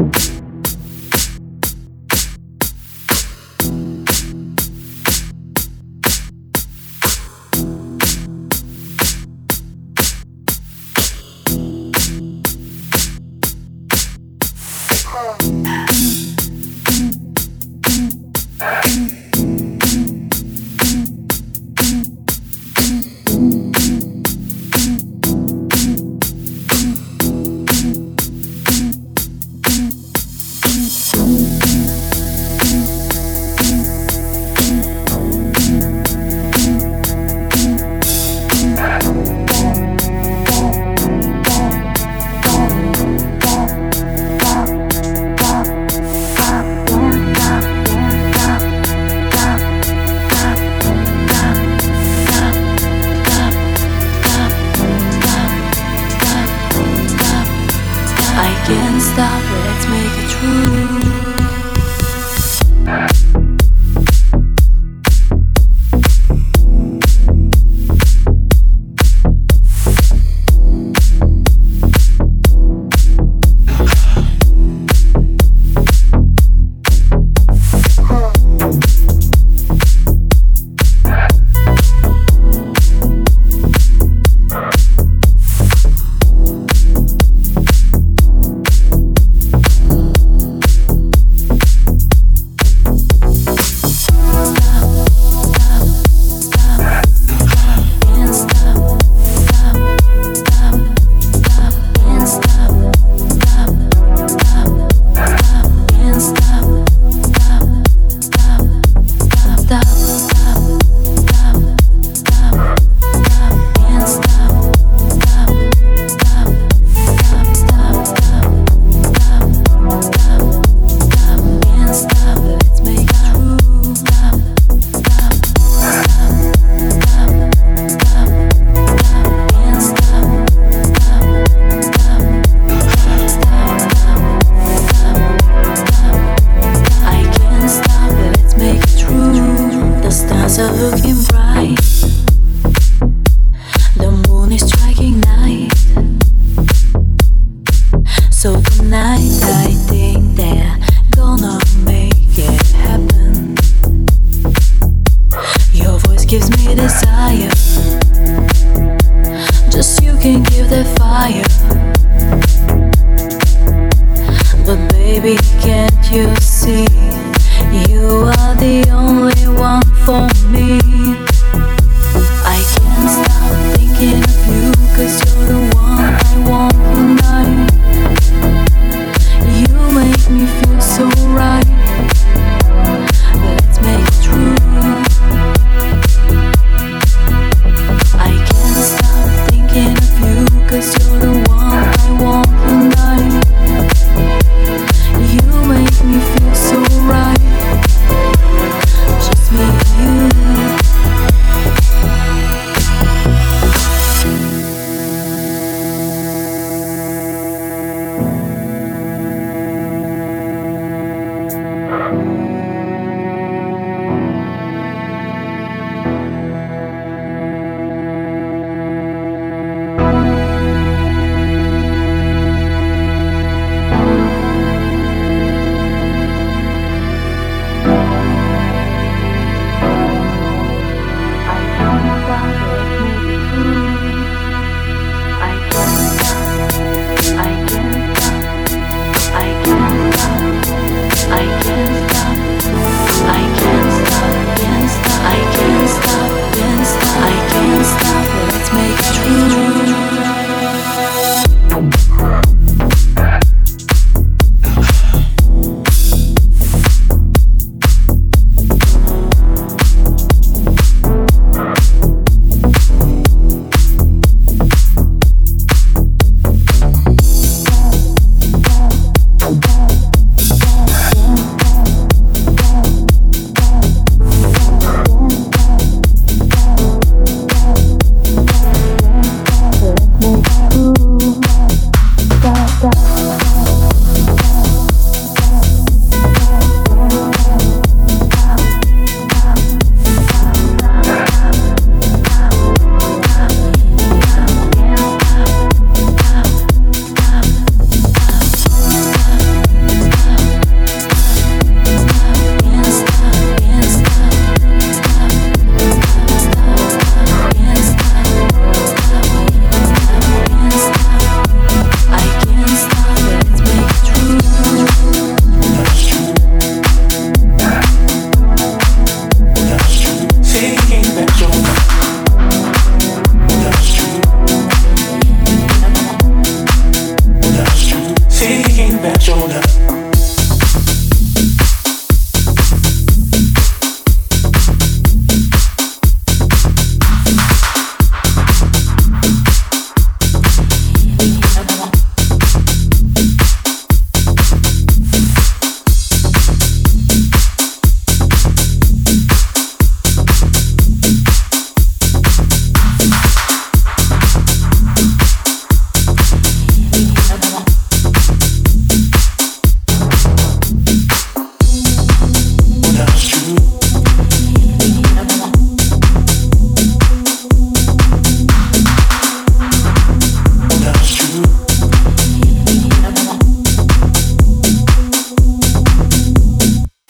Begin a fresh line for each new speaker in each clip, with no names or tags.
you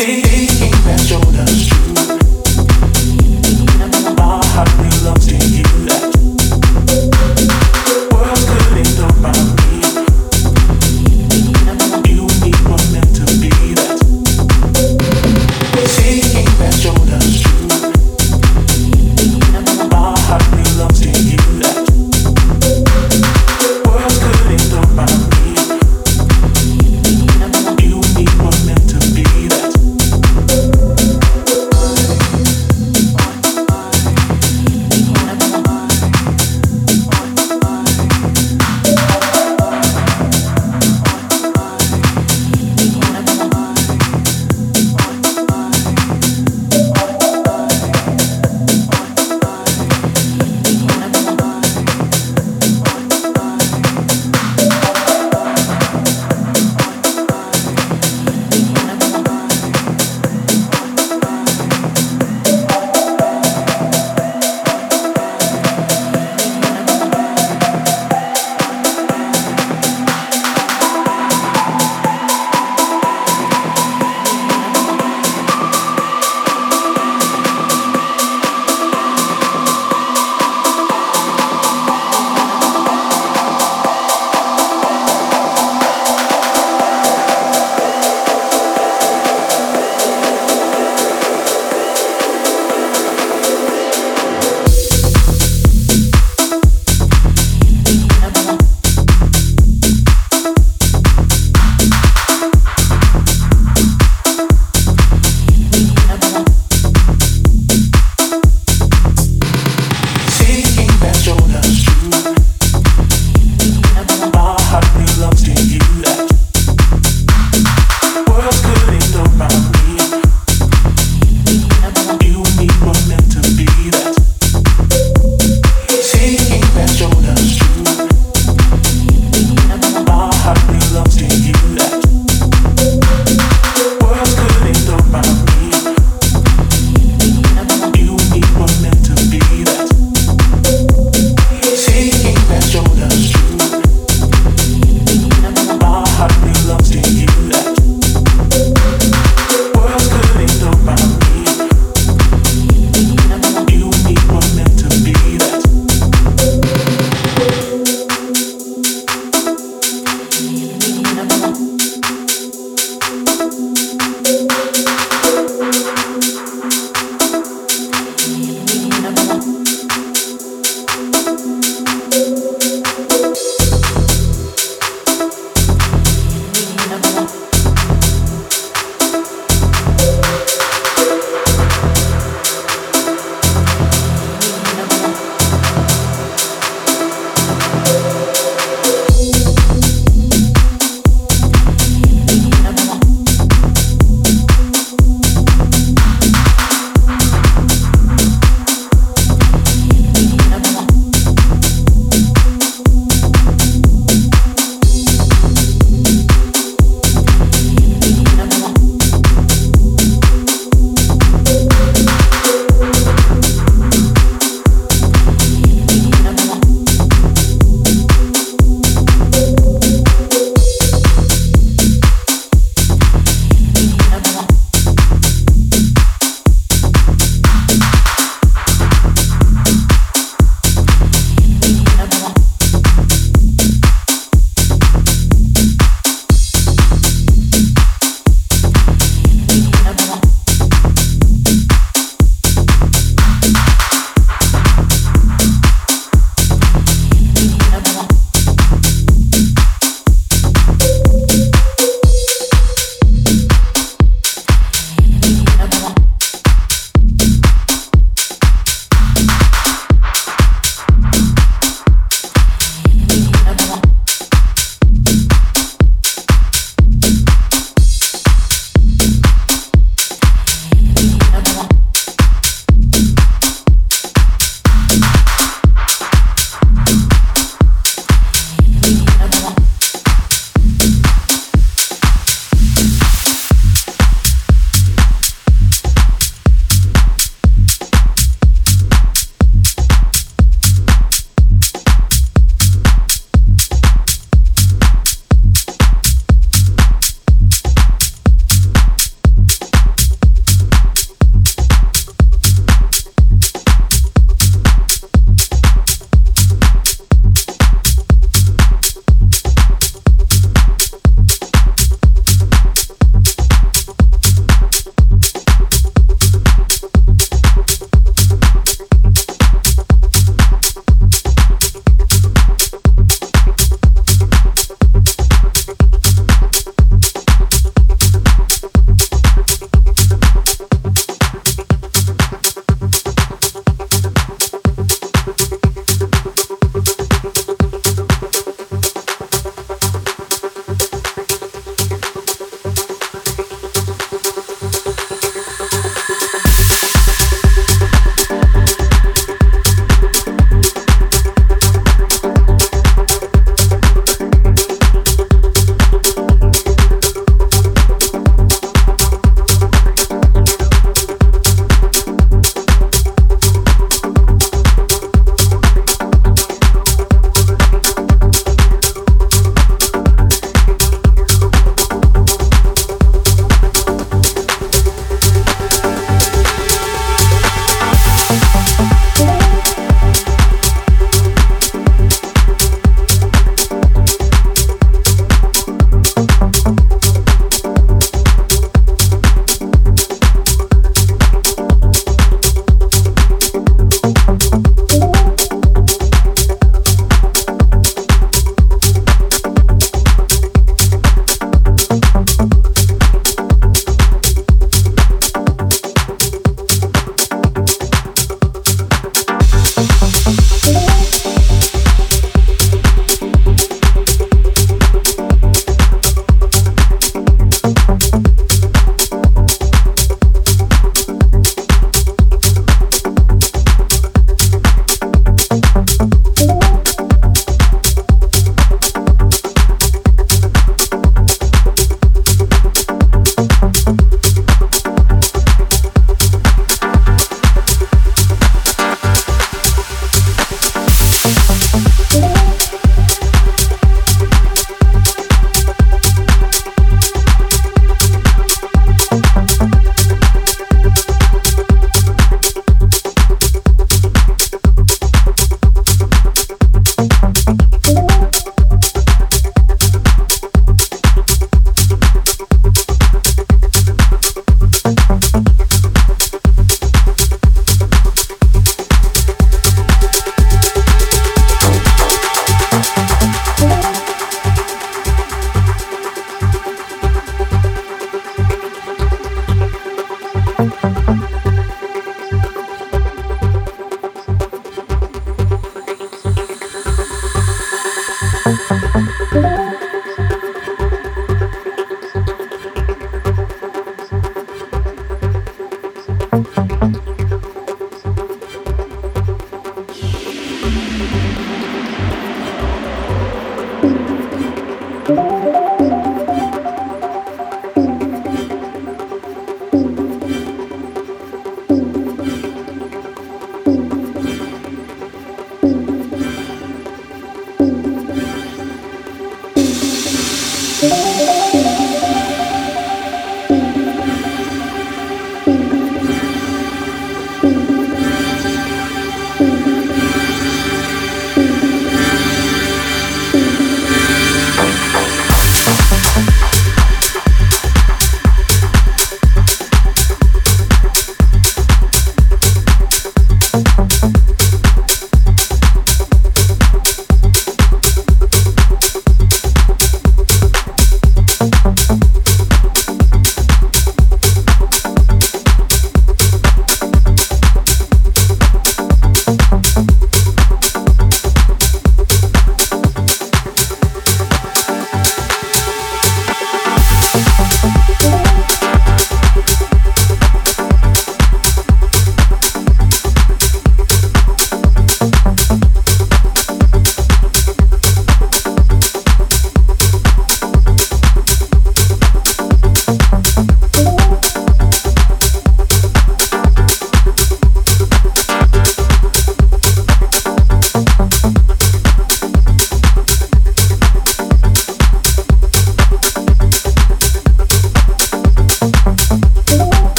Hey, hey.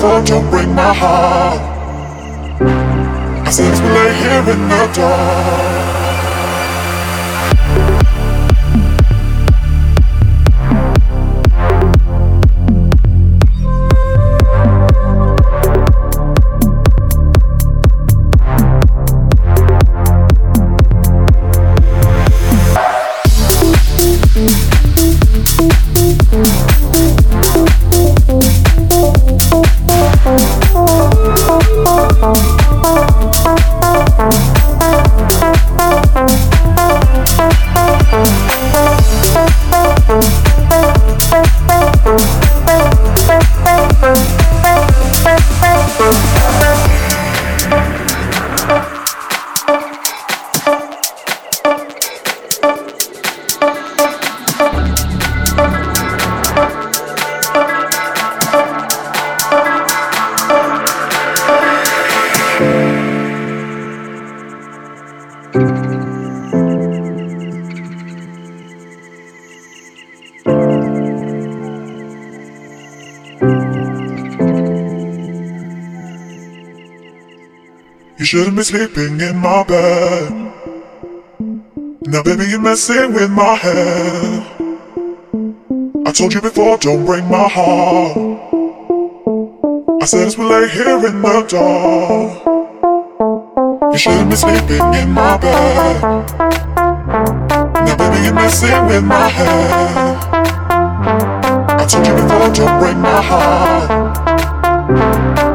thought you'd break my heart. I said it's lay here in the dark.
Shouldn't be sleeping in my bed. Now, baby, you're messing with my head. I told you before, don't break my heart. I said as we lay here in the dark. You shouldn't be sleeping in my bed. Now, baby, you're messing with my head. I told you before, don't break my heart.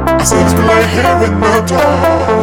I said as we lay here in the dark.